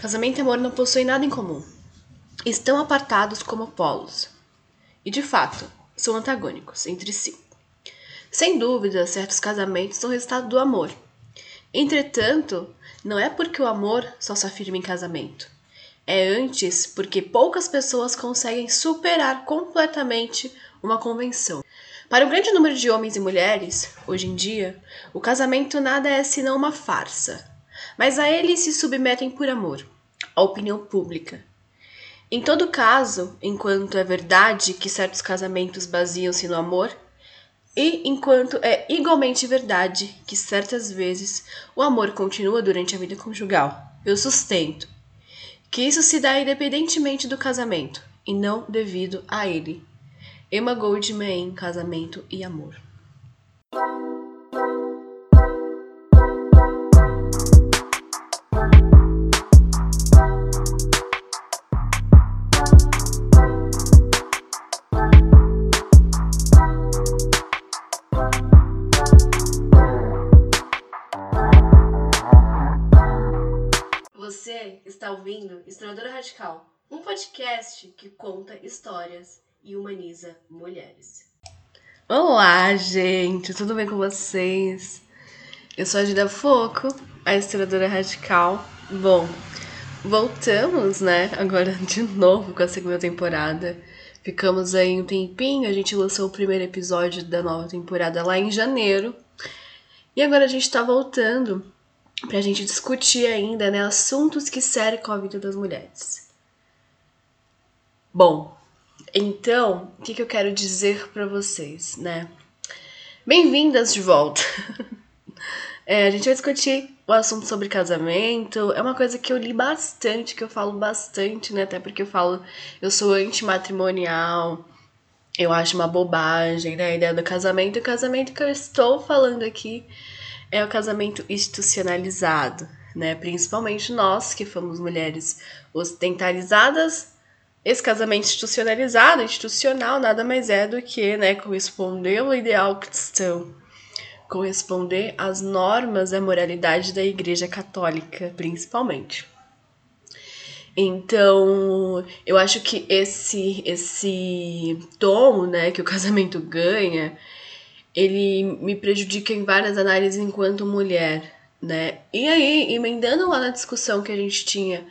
Casamento e amor não possuem nada em comum. Estão apartados como polos. E de fato, são antagônicos entre si. Sem dúvida, certos casamentos são resultado do amor. Entretanto, não é porque o amor só se afirma em casamento. É antes porque poucas pessoas conseguem superar completamente uma convenção. Para o grande número de homens e mulheres, hoje em dia, o casamento nada é senão uma farsa. Mas a ele se submetem por amor, a opinião pública. Em todo caso, enquanto é verdade que certos casamentos baseiam-se no amor, e enquanto é igualmente verdade que certas vezes o amor continua durante a vida conjugal, eu sustento que isso se dá independentemente do casamento e não devido a ele. Emma Goldman em Casamento e Amor. Estradora Radical, um podcast que conta histórias e humaniza mulheres. Olá, gente, tudo bem com vocês? Eu sou a Gida Foco, a Estradora Radical. Bom, voltamos, né? Agora de novo com a segunda temporada. Ficamos aí um tempinho, a gente lançou o primeiro episódio da nova temporada lá em janeiro. E agora a gente tá voltando pra gente discutir ainda, né, assuntos que cercam a vida das mulheres. Bom, então, o que, que eu quero dizer para vocês, né? Bem-vindas de volta! é, a gente vai discutir o assunto sobre casamento. É uma coisa que eu li bastante, que eu falo bastante, né? Até porque eu falo, eu sou antimatrimonial, eu acho uma bobagem, né? A ideia do casamento. O casamento que eu estou falando aqui é o casamento institucionalizado, né? Principalmente nós que fomos mulheres ocidentalizadas esse casamento institucionalizado, institucional, nada mais é do que né, corresponder ao ideal cristão, corresponder às normas da moralidade da Igreja Católica, principalmente. Então, eu acho que esse esse tom, né, que o casamento ganha, ele me prejudica em várias análises enquanto mulher, né? E aí, emendando lá na discussão que a gente tinha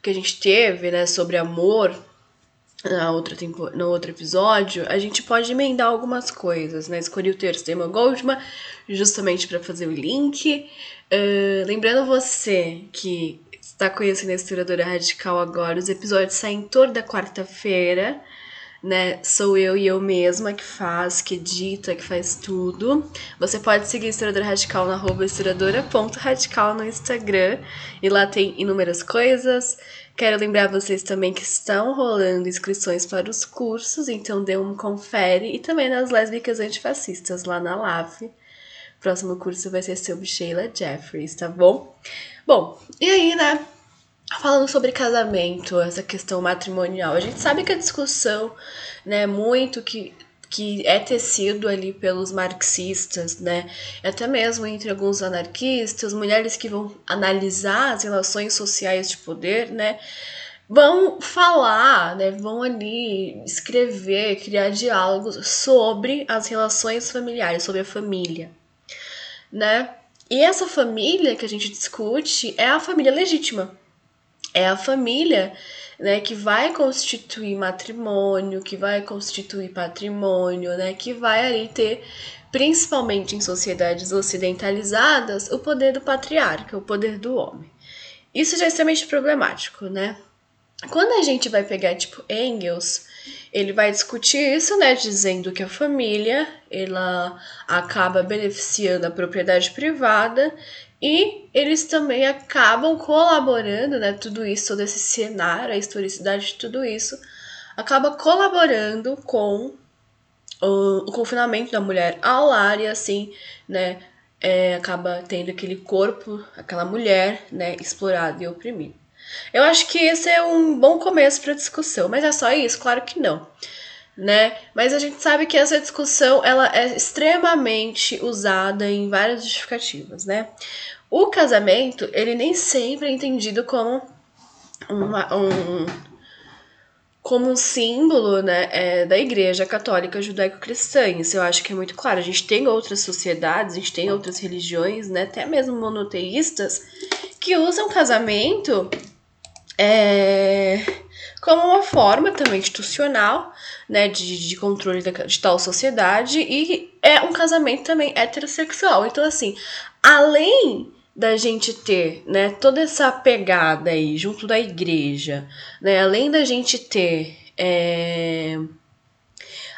que a gente teve, né, sobre amor na outra tempo, no outro episódio, a gente pode emendar algumas coisas, né? Escolhi o texto da Emma Goldman justamente para fazer o link. Uh, lembrando você que está conhecendo a Historiadora Radical agora, os episódios saem toda quarta-feira, né? Sou eu e eu mesma que faz, que edita, que faz tudo. Você pode seguir Historiadora Radical na historiadora.radical no Instagram. E lá tem inúmeras coisas. Quero lembrar vocês também que estão rolando inscrições para os cursos, então dê um confere. E também nas lésbicas antifascistas lá na LAV. Próximo curso vai ser sobre Sheila Jeffries, tá bom? Bom, e aí, né? Falando sobre casamento, essa questão matrimonial, a gente sabe que a discussão, né, muito que, que é tecido ali pelos marxistas, né, até mesmo entre alguns anarquistas, mulheres que vão analisar as relações sociais de poder, né, vão falar, né, vão ali escrever, criar diálogos sobre as relações familiares, sobre a família, né? E essa família que a gente discute é a família legítima, é a família né, que vai constituir matrimônio, que vai constituir patrimônio, né, que vai ali ter, principalmente em sociedades ocidentalizadas, o poder do patriarca, o poder do homem. Isso já é extremamente problemático, né? Quando a gente vai pegar, tipo, Engels, ele vai discutir isso, né, dizendo que a família, ela acaba beneficiando a propriedade privada e eles também acabam colaborando, né? Tudo isso, todo esse cenário, a historicidade de tudo isso, acaba colaborando com o, o confinamento da mulher ao lar e assim, né? É, acaba tendo aquele corpo, aquela mulher, né? Explorada e oprimida. Eu acho que esse é um bom começo para discussão, mas é só isso? Claro que não né? Mas a gente sabe que essa discussão ela é extremamente usada em várias justificativas, né? O casamento, ele nem sempre é entendido como uma, um, como um símbolo né, é, da Igreja Católica Judaico-Cristã. Isso eu acho que é muito claro. A gente tem outras sociedades, a gente tem outras religiões, né, até mesmo monoteístas, que usam casamento é, como uma forma também institucional né, de, de controle de tal sociedade e é um casamento também heterossexual. Então, assim, além da gente ter, né, toda essa pegada aí junto da igreja, né, além da gente ter é,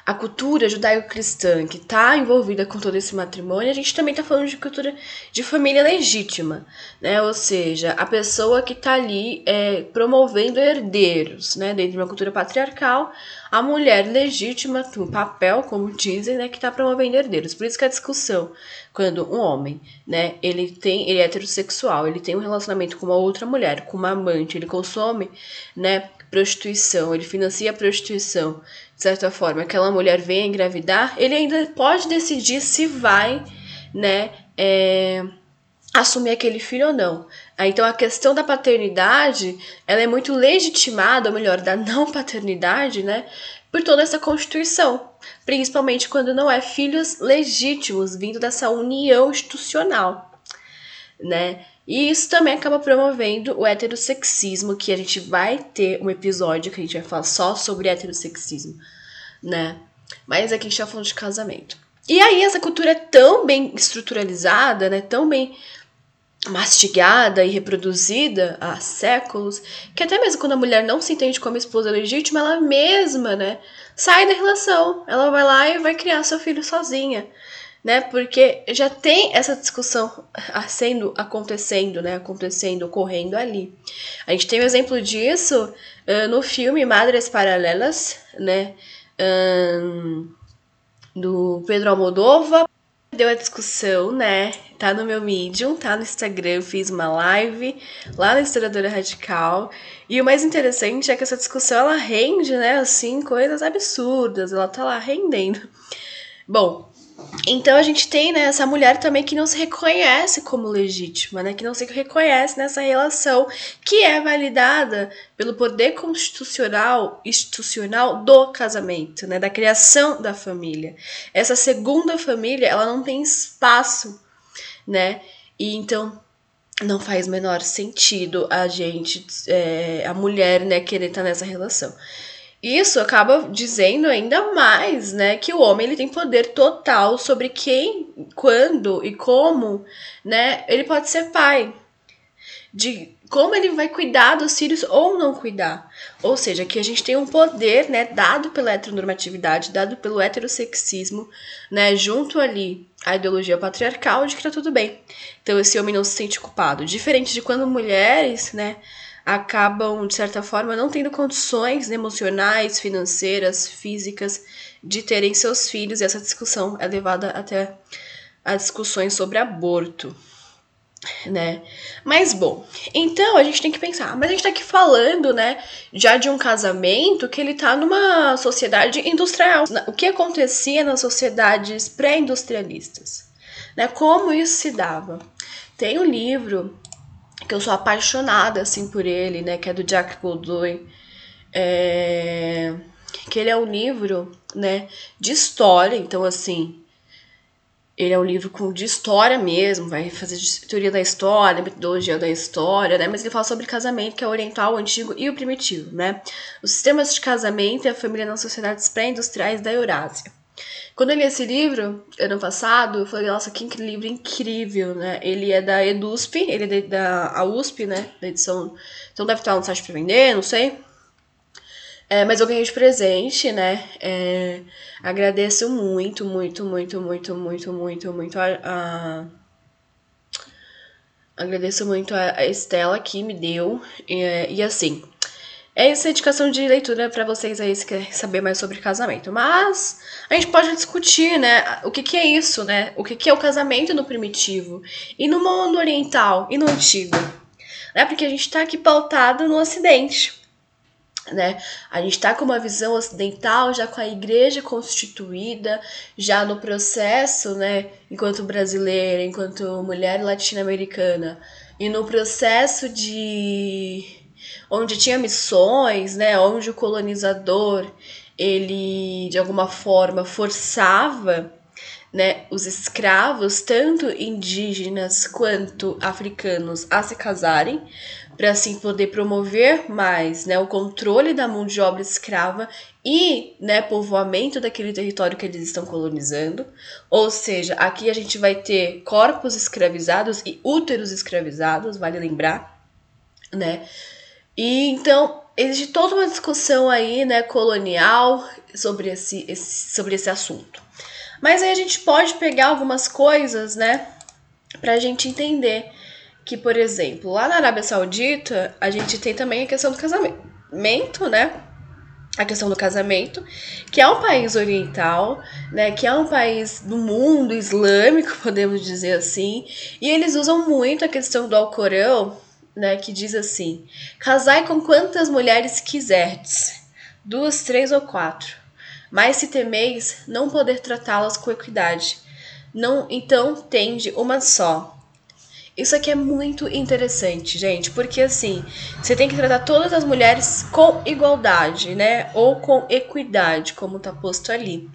a cultura judaico-cristã que está envolvida com todo esse matrimônio, a gente também está falando de cultura de família legítima, né? Ou seja, a pessoa que está ali é, promovendo herdeiros, né? Dentro de uma cultura patriarcal, a mulher legítima, um papel, como dizem, né? Que está promovendo herdeiros. Por isso que a discussão, quando um homem, né? Ele tem, ele é heterossexual, ele tem um relacionamento com uma outra mulher, com uma amante, ele consome, né? Prostituição, ele financia a prostituição de certa forma, aquela mulher vem engravidar, ele ainda pode decidir se vai, né, é, assumir aquele filho ou não. Então a questão da paternidade, ela é muito legitimada, ou melhor, da não paternidade, né, por toda essa constituição, principalmente quando não é filhos legítimos vindo dessa união institucional, né? E isso também acaba promovendo o heterossexismo, que a gente vai ter um episódio que a gente vai falar só sobre heterossexismo, né? Mas aqui a gente tá falando de casamento. E aí essa cultura é tão bem estruturalizada, né? Tão bem mastigada e reproduzida há séculos, que até mesmo quando a mulher não se entende como esposa legítima, ela mesma, né, sai da relação. Ela vai lá e vai criar seu filho sozinha né? Porque já tem essa discussão sendo acontecendo, né? Acontecendo, ocorrendo ali. A gente tem um exemplo disso uh, no filme Madres Paralelas, né? Um, do Pedro Almodóvar. Deu a discussão, né? Tá no meu Medium, tá no Instagram, fiz uma live lá na Historiadora Radical. E o mais interessante é que essa discussão ela rende, né? Assim, coisas absurdas. Ela tá lá rendendo. Bom, então a gente tem né, essa mulher também que não se reconhece como legítima, né, que não se reconhece nessa relação que é validada pelo poder constitucional institucional do casamento, né, da criação da família. Essa segunda família ela não tem espaço, né, e então não faz menor sentido a gente, é, a mulher, né, querer estar nessa relação. Isso acaba dizendo ainda mais, né, que o homem ele tem poder total sobre quem, quando e como, né, ele pode ser pai. De como ele vai cuidar dos filhos ou não cuidar. Ou seja, que a gente tem um poder, né, dado pela heteronormatividade, dado pelo heterossexismo, né, junto ali à ideologia patriarcal de que tá tudo bem. Então esse homem não se sente culpado. Diferente de quando mulheres, né, acabam, de certa forma, não tendo condições emocionais, financeiras, físicas de terem seus filhos, e essa discussão é levada até a discussões sobre aborto, né? Mas bom, então a gente tem que pensar, mas a gente tá aqui falando, né, já de um casamento que ele tá numa sociedade industrial. O que acontecia nas sociedades pré-industrialistas, né? Como isso se dava? Tem um livro que eu sou apaixonada assim por ele, né? Que é do Jack Goldwyn. É... Que ele é um livro, né? De história, então assim, ele é um livro com, de história mesmo, vai fazer teoria da história, metodologia da história, né? Mas ele fala sobre casamento, que é o oriental, o antigo e o primitivo, né? Os sistemas de casamento e a família nas sociedades pré-industriais da Eurásia. Quando eu li esse livro, ano passado, eu falei, nossa, que livro incrível, né? Ele é da EDUSP, ele é da USP, né? Da edição. Então deve estar no site para vender, não sei. É, mas eu ganhei de presente, né? É, agradeço muito, muito, muito, muito, muito, muito, muito a, a agradeço muito a, Estela que me deu. E assim, é essa indicação de leitura para vocês aí se querem saber mais sobre casamento. Mas a gente pode discutir, né, o que, que é isso, né? O que, que é o casamento no primitivo e no mundo oriental e no antigo. Né? Porque a gente está aqui pautado no ocidente. Né? A gente está com uma visão ocidental, já com a igreja constituída, já no processo, né, enquanto brasileira, enquanto mulher latino-americana, e no processo de onde tinha missões, né, onde o colonizador ele de alguma forma forçava né, os escravos, tanto indígenas quanto africanos, a se casarem, para assim poder promover mais né, o controle da mão de obra escrava e né, povoamento daquele território que eles estão colonizando. Ou seja, aqui a gente vai ter corpos escravizados e úteros escravizados, vale lembrar, né? E então existe toda uma discussão aí, né, colonial sobre esse, esse, sobre esse assunto. Mas aí a gente pode pegar algumas coisas, né, pra gente entender que, por exemplo, lá na Arábia Saudita, a gente tem também a questão do casamento, né? A questão do casamento, que é um país oriental, né? Que é um país do mundo islâmico, podemos dizer assim, e eles usam muito a questão do Alcorão, né? Que diz assim: casai com quantas mulheres quiserdes, duas, três ou quatro mas se temeis não poder tratá-las com equidade, não então tende uma só. Isso aqui é muito interessante, gente, porque assim, você tem que tratar todas as mulheres com igualdade, né? Ou com equidade, como tá posto ali.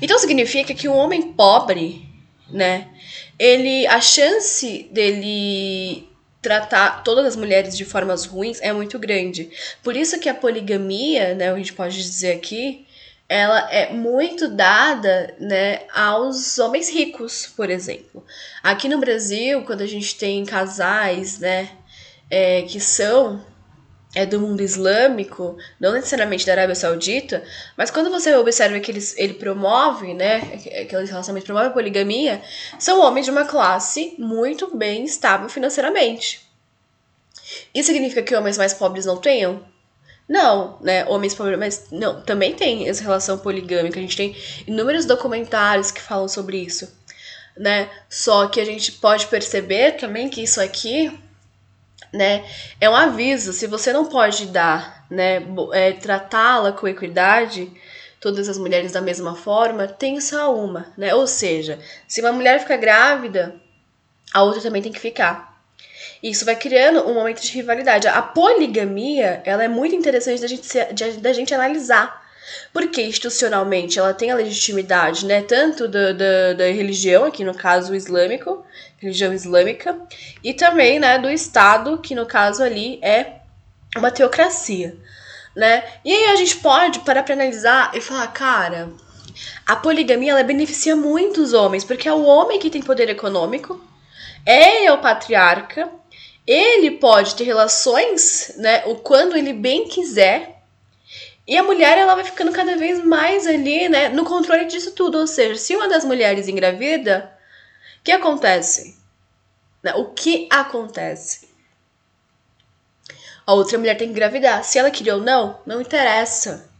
Então significa que um homem pobre, né? Ele a chance dele tratar todas as mulheres de formas ruins é muito grande. Por isso que a poligamia, né, a gente pode dizer aqui, ela é muito dada, né, aos homens ricos, por exemplo. Aqui no Brasil, quando a gente tem casais, né, é, que são é do mundo islâmico, não necessariamente da Arábia Saudita, mas quando você observa que ele, ele promove, né, aquele relacionamento promove a poligamia, são homens de uma classe muito bem estável financeiramente. Isso significa que homens mais pobres não tenham? Não, né? Homens pobres, mas não, também tem essa relação poligâmica. A gente tem inúmeros documentários que falam sobre isso, né? Só que a gente pode perceber também que isso aqui né? É um aviso, se você não pode dar, né, é, tratá-la com equidade, todas as mulheres da mesma forma, tem só uma, né? Ou seja, se uma mulher fica grávida, a outra também tem que ficar. Isso vai criando um momento de rivalidade. A poligamia, ela é muito interessante da gente, da gente analisar. Porque institucionalmente ela tem a legitimidade, né? Tanto da, da, da religião, aqui no caso o islâmico, religião islâmica, e também, né, do Estado, que no caso ali é uma teocracia, né? E aí a gente pode parar para analisar e falar, cara, a poligamia ela beneficia muito os homens, porque é o homem que tem poder econômico, ele é o patriarca, ele pode ter relações, né, o quando ele bem quiser, e a mulher ela vai ficando cada vez mais ali, né, no controle disso tudo, ou seja, se uma das mulheres engravida, o que acontece? Né, o que acontece? A outra mulher tem que engravidar. Se ela queria ou não, não interessa.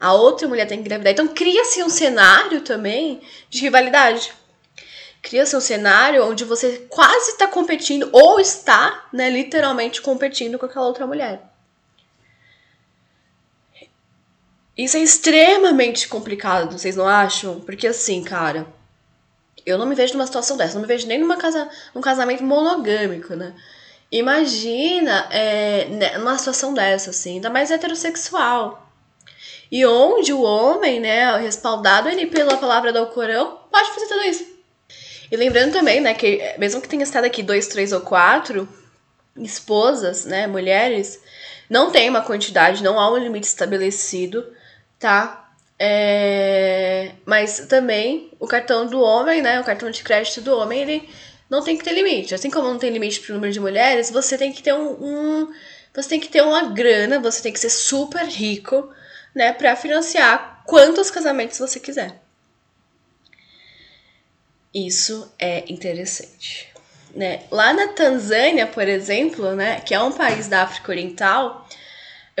A outra mulher tem que engravidar. Então cria-se um cenário também de rivalidade. Cria-se um cenário onde você quase está competindo, ou está, né, literalmente competindo com aquela outra mulher. Isso é extremamente complicado, vocês não acham? Porque assim, cara, eu não me vejo numa situação dessa, não me vejo nem numa casa, num casamento monogâmico, né? Imagina é, né, numa situação dessa, assim, ainda mais heterossexual. E onde o homem, né, respaldado ele pela palavra do Alcorão, pode fazer tudo isso. E lembrando também, né, que mesmo que tenha estado aqui dois, três ou quatro esposas, né, mulheres, não tem uma quantidade, não há um limite estabelecido, tá? É... Mas também o cartão do homem, né? O cartão de crédito do homem, ele não tem que ter limite. Assim como não tem limite para o número de mulheres, você tem que ter um, um, você tem que ter uma grana, você tem que ser super rico, né, para financiar quantos casamentos você quiser. Isso é interessante, né? Lá na Tanzânia, por exemplo, né, que é um país da África Oriental,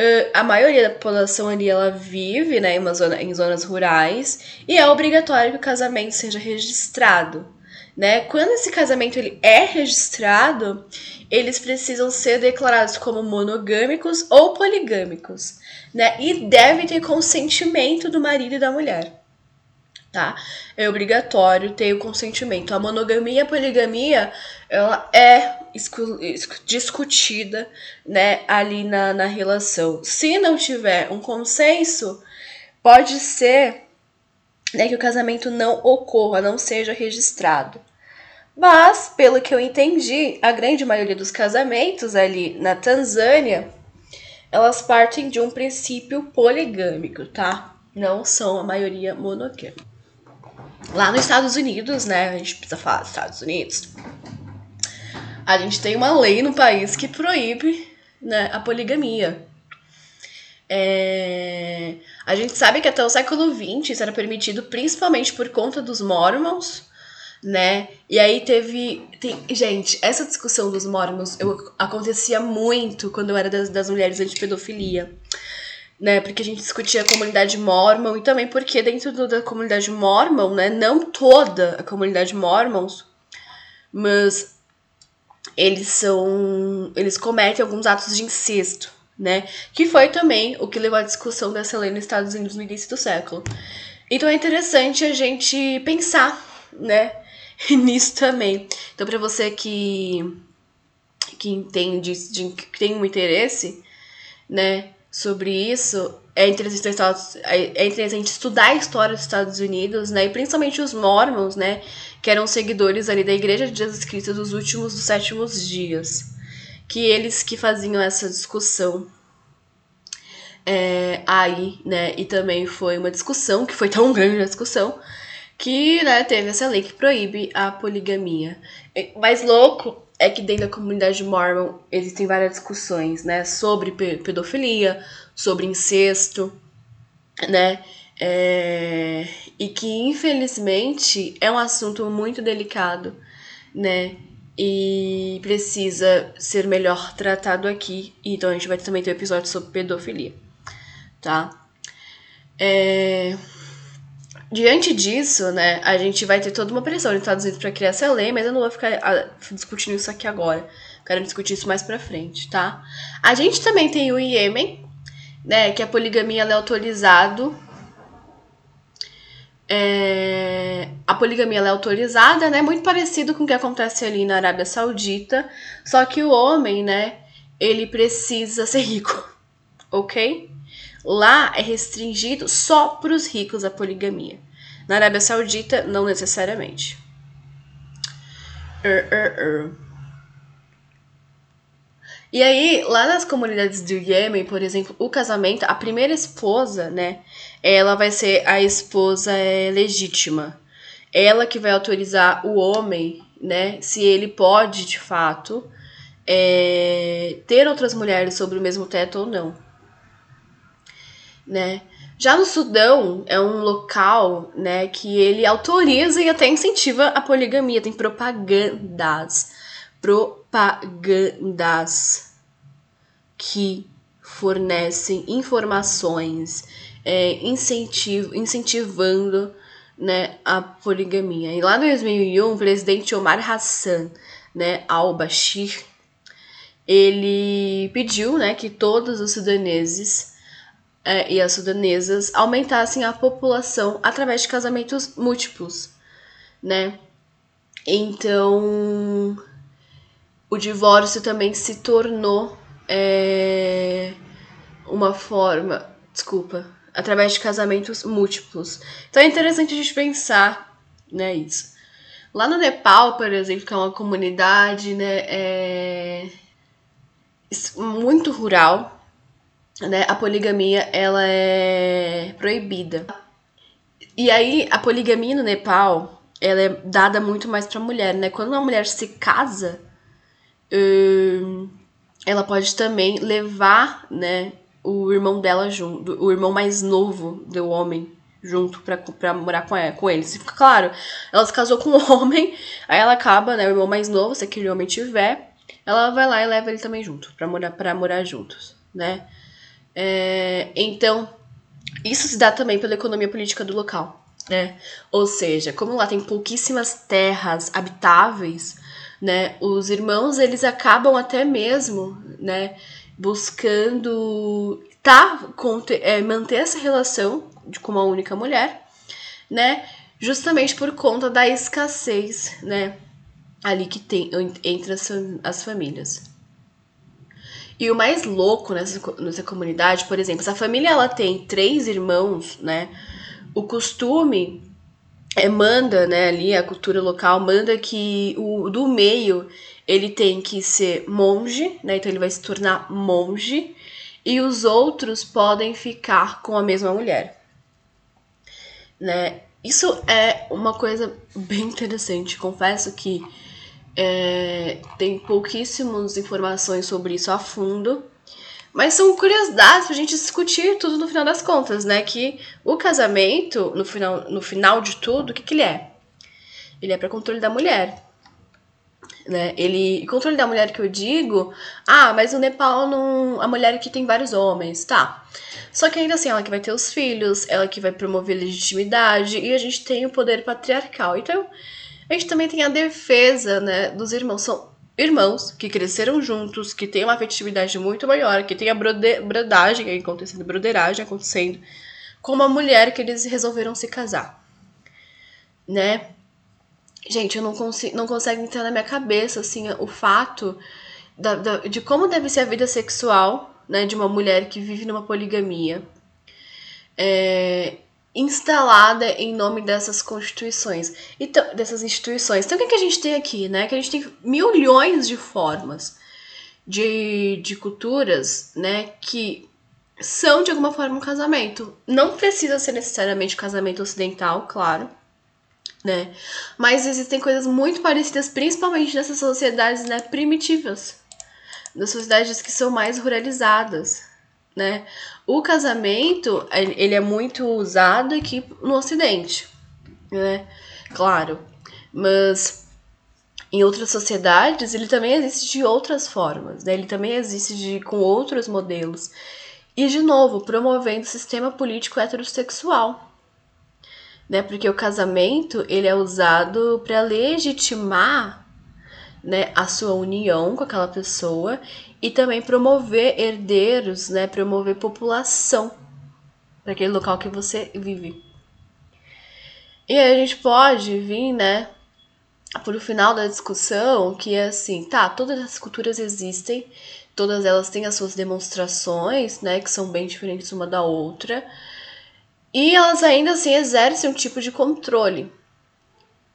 Uh, a maioria da população ali ela vive né, em, zona, em zonas rurais e é obrigatório que o casamento seja registrado. Né? Quando esse casamento ele é registrado, eles precisam ser declarados como monogâmicos ou poligâmicos, né? E deve ter consentimento do marido e da mulher. Tá? É obrigatório ter o consentimento. A monogamia e a poligamia, ela é discutida, né, ali na, na relação. Se não tiver um consenso, pode ser né, que o casamento não ocorra, não seja registrado. Mas, pelo que eu entendi, a grande maioria dos casamentos ali na Tanzânia, elas partem de um princípio poligâmico, tá? Não são a maioria monogâmica. Lá nos Estados Unidos, né? A gente precisa falar dos Estados Unidos. A gente tem uma lei no país que proíbe né, a poligamia. É... A gente sabe que até o século XX isso era permitido principalmente por conta dos mormons, né? E aí teve. Tem... Gente, essa discussão dos mormons eu, acontecia muito quando eu era das, das mulheres anti-pedofilia né? Porque a gente discutia a comunidade mormon e também porque dentro do, da comunidade mormon, né? Não toda a comunidade mormons, mas eles são. Eles cometem alguns atos de incesto, né? Que foi também o que levou à discussão dessa lei nos Estados Unidos no início do século. Então é interessante a gente pensar, né? Nisso também. Então, para você que, que entende, de, que tem um interesse, né? Sobre isso, é interessante, é interessante estudar a história dos Estados Unidos, né? E principalmente os mormons, né? Que eram seguidores ali da Igreja de Jesus Cristo dos últimos, dos sétimos dias. Que eles que faziam essa discussão é, aí, né? E também foi uma discussão, que foi tão grande a discussão, que né, teve essa lei que proíbe a poligamia. Mais louco é que dentro da comunidade mormon existem várias discussões, né, sobre pedofilia, sobre incesto, né, é, e que infelizmente é um assunto muito delicado, né, e precisa ser melhor tratado aqui. Então a gente vai também ter um episódio sobre pedofilia, tá? É... Diante disso, né, a gente vai ter toda uma pressão nos Estados Unidos para criar essa lei, mas eu não vou ficar ah, discutindo isso aqui agora. Quero discutir isso mais pra frente, tá? A gente também tem o Iêmen, né, que a poligamia é autorizado. É... A poligamia é autorizada, né, muito parecido com o que acontece ali na Arábia Saudita, só que o homem, né, ele precisa ser rico, ok? Lá é restringido só para os ricos a poligamia. Na Arábia Saudita, não necessariamente. Er, er, er. E aí, lá nas comunidades do Iêmen, por exemplo, o casamento, a primeira esposa, né, ela vai ser a esposa é, legítima. Ela que vai autorizar o homem, né, se ele pode, de fato, é, ter outras mulheres sobre o mesmo teto ou não né? Já no Sudão é um local, né, que ele autoriza e até incentiva a poligamia, tem propagandas, propagandas que fornecem informações, é, incentivo, incentivando, né, a poligamia. E lá em 2001, o presidente Omar Hassan, né, al-Bashir, ele pediu, né, que todos os sudaneses é, e as sudanesas aumentassem a população através de casamentos múltiplos, né? Então, o divórcio também se tornou é, uma forma, desculpa, através de casamentos múltiplos. Então é interessante a gente pensar, né, isso. Lá no Nepal, por exemplo, que é uma comunidade, né, é muito rural, né, a poligamia ela é proibida. E aí a poligamia no Nepal ela é dada muito mais para mulher, né? Quando uma mulher se casa, hum, ela pode também levar, né, o irmão dela junto, o irmão mais novo do homem junto pra, morar com, ela, com eles. E, claro, ela se casou com um homem, aí ela acaba, né, o irmão mais novo, se aquele homem tiver, ela vai lá e leva ele também junto, pra morar, pra morar juntos, né? É, então, isso se dá também pela economia política do local, né? Ou seja, como lá tem pouquíssimas terras habitáveis, né? Os irmãos eles acabam até mesmo, né? Buscando tá, é, manter essa relação de, com uma única mulher, né? justamente por conta da escassez, né, ali que tem entre as, as famílias. E o mais louco nessa, nessa comunidade, por exemplo, se a família ela tem três irmãos, né, o costume é, manda, né, ali a cultura local manda que o do meio ele tem que ser monge, né, então ele vai se tornar monge e os outros podem ficar com a mesma mulher, né? Isso é uma coisa bem interessante. Confesso que é, tem pouquíssimas informações sobre isso a fundo. Mas são curiosidades pra gente discutir tudo no final das contas, né? Que o casamento, no final, no final de tudo, o que, que ele é? Ele é para controle da mulher. Né? Ele. Controle da mulher que eu digo. Ah, mas no Nepal não. A mulher aqui tem vários homens. Tá. Só que ainda assim, ela que vai ter os filhos, ela que vai promover legitimidade, e a gente tem o poder patriarcal. Então, a gente também tem a defesa, né, dos irmãos. São irmãos que cresceram juntos, que têm uma afetividade muito maior, que tem a brodagem acontecendo, broderagem acontecendo, com uma mulher que eles resolveram se casar. Né? Gente, eu não consigo, não consegue entrar na minha cabeça, assim, o fato da, da, de como deve ser a vida sexual né, de uma mulher que vive numa poligamia, é, instalada em nome dessas constituições, então, dessas instituições. Então, o que, que a gente tem aqui? Né? Que a gente tem milhões de formas de, de culturas né, que são, de alguma forma, um casamento. Não precisa ser necessariamente casamento ocidental, claro. Né? Mas existem coisas muito parecidas, principalmente nessas sociedades né, primitivas das sociedades que são mais ruralizadas, né? O casamento, ele é muito usado aqui no Ocidente, né? Claro, mas em outras sociedades ele também existe de outras formas, né? Ele também existe de, com outros modelos. E, de novo, promovendo o sistema político heterossexual, né? Porque o casamento, ele é usado para legitimar né, a sua união com aquela pessoa e também promover herdeiros, né, promover população para aquele local que você vive. E aí a gente pode vir, né, por o final da discussão, que é assim, tá, todas as culturas existem, todas elas têm as suas demonstrações, né, que são bem diferentes uma da outra, e elas ainda assim exercem um tipo de controle,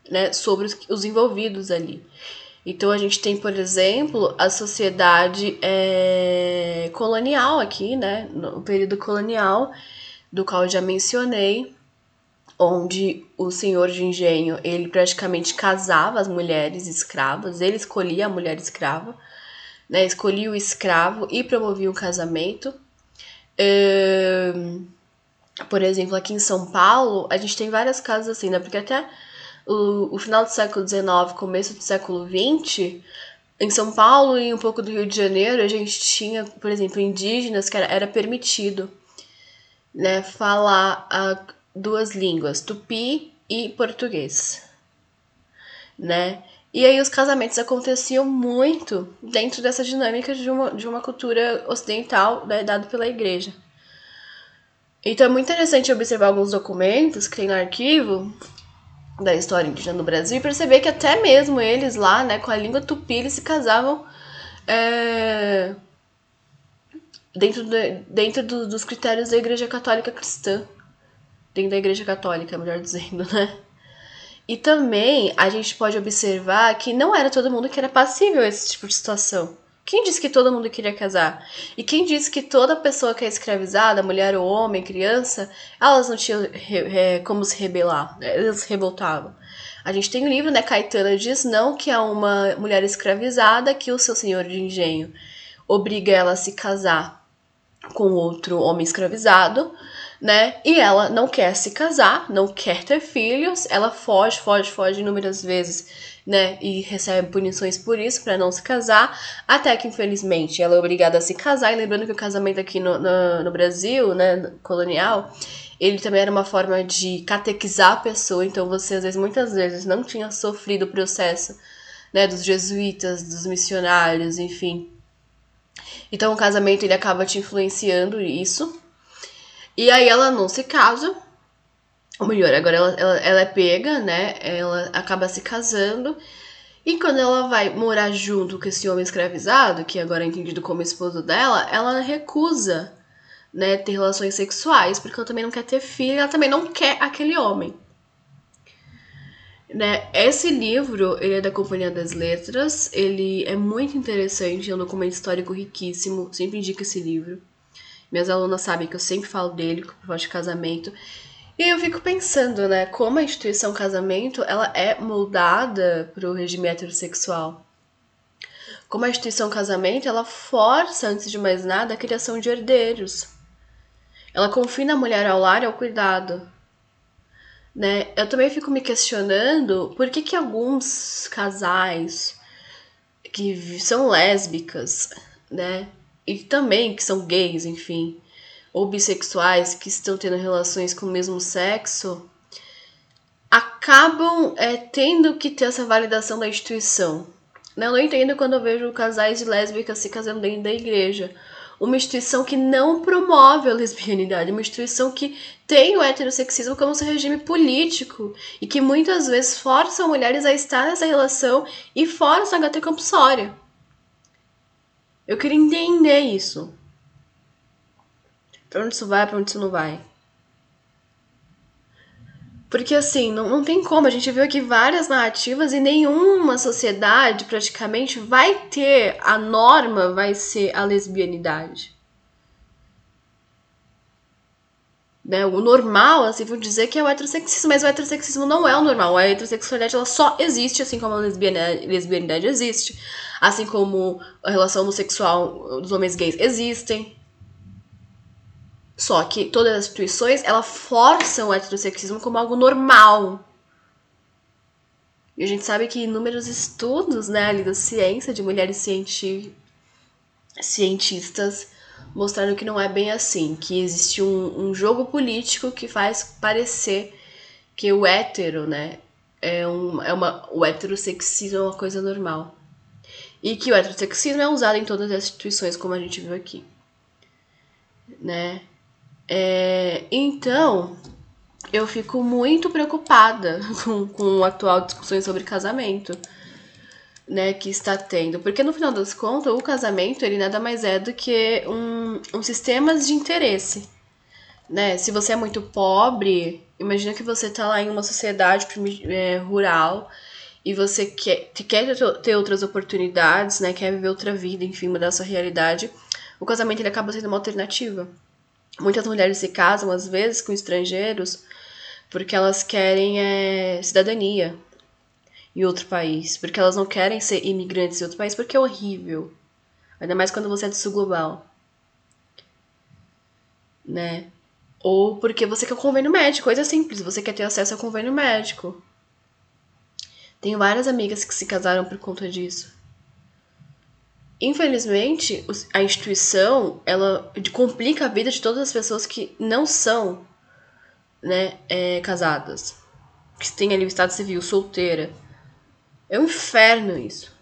né, sobre os, os envolvidos ali. Então a gente tem, por exemplo, a sociedade é, colonial aqui, né? No período colonial, do qual já mencionei, onde o senhor de engenho ele praticamente casava as mulheres escravas, ele escolhia a mulher escrava, né? Escolhia o escravo e promovia o casamento. por exemplo, aqui em São Paulo, a gente tem várias casas assim, né? Porque até o, o final do século XIX, começo do século XX, em São Paulo e um pouco do Rio de Janeiro, a gente tinha, por exemplo, indígenas que era, era permitido né, falar a, duas línguas, tupi e português. Né? E aí os casamentos aconteciam muito dentro dessa dinâmica de uma, de uma cultura ocidental né, dada pela igreja. Então é muito interessante observar alguns documentos que tem no arquivo da história indígena no Brasil e perceber que até mesmo eles lá, né, com a língua tupi, eles se casavam é, dentro, de, dentro do, dos critérios da Igreja Católica Cristã. Dentro da Igreja Católica, melhor dizendo, né? E também a gente pode observar que não era todo mundo que era passível a esse tipo de situação. Quem disse que todo mundo queria casar? E quem disse que toda pessoa que é escravizada, mulher ou homem, criança, elas não tinham como se rebelar, elas se revoltavam. A gente tem um livro, né? Caetana diz não, que é uma mulher escravizada que o seu senhor de engenho obriga ela a se casar com outro homem escravizado, né? E ela não quer se casar, não quer ter filhos, ela foge, foge, foge inúmeras vezes né, e recebe punições por isso, para não se casar, até que infelizmente ela é obrigada a se casar, e lembrando que o casamento aqui no, no, no Brasil, né, colonial, ele também era uma forma de catequizar a pessoa, então você às vezes, muitas vezes, não tinha sofrido o processo, né, dos jesuítas, dos missionários, enfim. Então o casamento ele acaba te influenciando isso. E aí ela não se casa, Ou melhor, agora ela, ela, ela é pega, né? Ela acaba se casando. E quando ela vai morar junto com esse homem escravizado, que agora é entendido como esposo dela, ela recusa, né, ter relações sexuais, porque ela também não quer ter filho, ela também não quer aquele homem. Né? Esse livro, ele é da Companhia das Letras, ele é muito interessante, é um documento histórico riquíssimo, sempre indico esse livro. Minhas alunas sabem que eu sempre falo dele, com o de casamento. E eu fico pensando, né, como a instituição casamento, ela é moldada para o regime heterossexual. Como a instituição casamento, ela força, antes de mais nada, a criação de herdeiros. Ela confina a mulher ao lar e ao cuidado né? Eu também fico me questionando por que, que alguns casais que são lésbicas, né? E também que são gays, enfim, ou bissexuais que estão tendo relações com o mesmo sexo, acabam é, tendo que ter essa validação da instituição. Eu não entendo quando eu vejo casais de lésbicas se casando dentro da igreja uma instituição que não promove a lesbianidade, uma instituição que tem o heterossexismo como seu regime político e que muitas vezes força mulheres a estar nessa relação e força a gata compulsória. Eu queria entender isso. Pra onde isso vai, pra onde isso não vai. Porque assim, não, não tem como. A gente viu aqui várias narrativas e nenhuma sociedade praticamente vai ter a norma, vai ser a lesbianidade. Né? O normal, assim, vou dizer que é o heterossexismo, mas o heterossexismo não é o normal. A heterossexualidade ela só existe, assim como a lesbianidade, lesbianidade existe. Assim como a relação homossexual dos homens gays existem. Só que todas as instituições, ela forçam o heterossexismo como algo normal. E a gente sabe que inúmeros estudos, né, ali da ciência, de mulheres cienti cientistas, mostraram que não é bem assim, que existe um, um jogo político que faz parecer que o hétero, né, é, um, é uma, o heterossexismo é uma coisa normal. E que o heterossexismo é usado em todas as instituições, como a gente viu aqui. Né? É, então, eu fico muito preocupada com, com a atual discussão sobre casamento, né, que está tendo. Porque no final das contas, o casamento, ele nada mais é do que um, um sistema de interesse. Né? Se você é muito pobre, imagina que você está lá em uma sociedade é, rural e você quer, quer ter outras oportunidades, né, quer viver outra vida, enfim, mudar sua realidade, o casamento ele acaba sendo uma alternativa. Muitas mulheres se casam, às vezes, com estrangeiros porque elas querem é, cidadania em outro país, porque elas não querem ser imigrantes em outro país, porque é horrível. Ainda mais quando você é do sul global. Né? Ou porque você quer um convênio médico, coisa simples, você quer ter acesso ao convênio médico. Tenho várias amigas que se casaram por conta disso. Infelizmente, a instituição ela complica a vida de todas as pessoas que não são né, é, casadas, que têm ali o estado civil, solteira. É um inferno isso.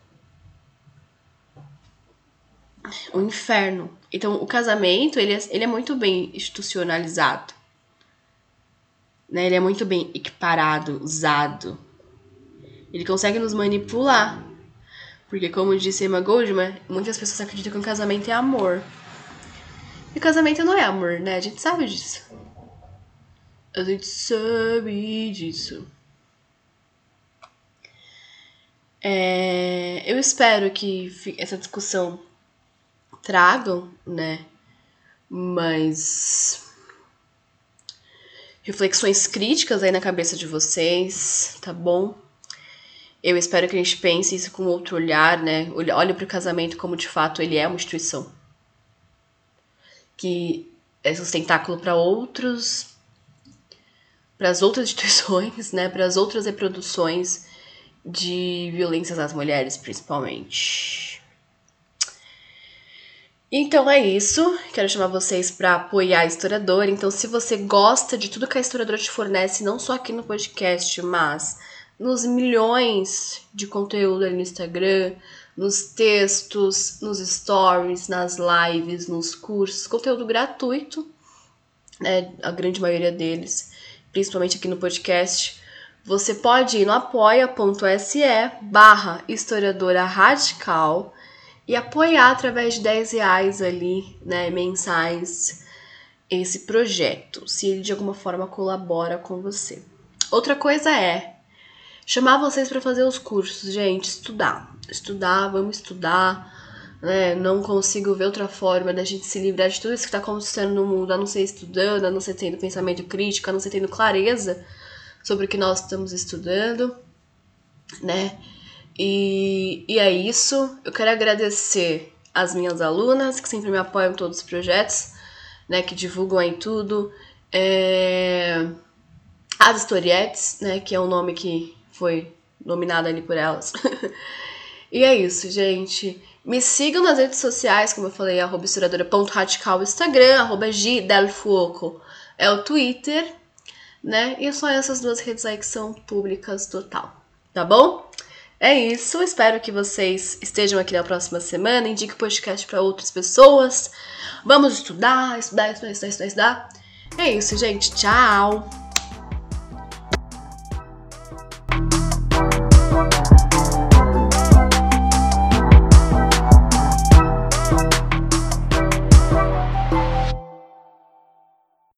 Um inferno. Então, o casamento, ele é, ele é muito bem institucionalizado. Né? Ele é muito bem equiparado, usado. Ele consegue nos manipular porque, como disse Emma Goldman, muitas pessoas acreditam que um casamento é amor. E casamento não é amor, né? A gente sabe disso. A gente sabe disso. É, eu espero que essa discussão tragam, né? Mas reflexões críticas aí na cabeça de vocês, tá bom? Eu espero que a gente pense isso com outro olhar, né? Olhe para o casamento como de fato ele é uma instituição. Que é sustentáculo para outros para as outras instituições, né, para as outras reproduções de violências às mulheres, principalmente. Então é isso. Quero chamar vocês para apoiar a historiadora. Então, se você gosta de tudo que a historiadora te fornece, não só aqui no podcast, mas nos milhões de conteúdo ali no Instagram, nos textos, nos stories, nas lives, nos cursos, conteúdo gratuito, né, a grande maioria deles, principalmente aqui no podcast, você pode ir no apoia.se barra historiadora radical e apoiar através de 10 reais ali, né, mensais, esse projeto, se ele de alguma forma colabora com você. Outra coisa é chamar vocês para fazer os cursos, gente, estudar. Estudar, vamos estudar. Né? Não consigo ver outra forma da gente se livrar de tudo isso que está acontecendo no mundo, a não ser estudando, a não ser tendo pensamento crítico, a não ser tendo clareza sobre o que nós estamos estudando, né? E, e é isso. Eu quero agradecer as minhas alunas que sempre me apoiam em todos os projetos, né? Que divulgam aí tudo. É... As historietes, né? Que é o nome que foi nominado ali por elas. e é isso, gente. Me sigam nas redes sociais, como eu falei, arroba historiadora.radical Instagram, arroba Delfuoco é o Twitter, né? E só essas duas redes aí que são públicas total, tá bom? É isso, espero que vocês estejam aqui na próxima semana, indique o podcast para outras pessoas. Vamos estudar, estudar, estudar, estudar, estudar, estudar. É isso, gente. Tchau!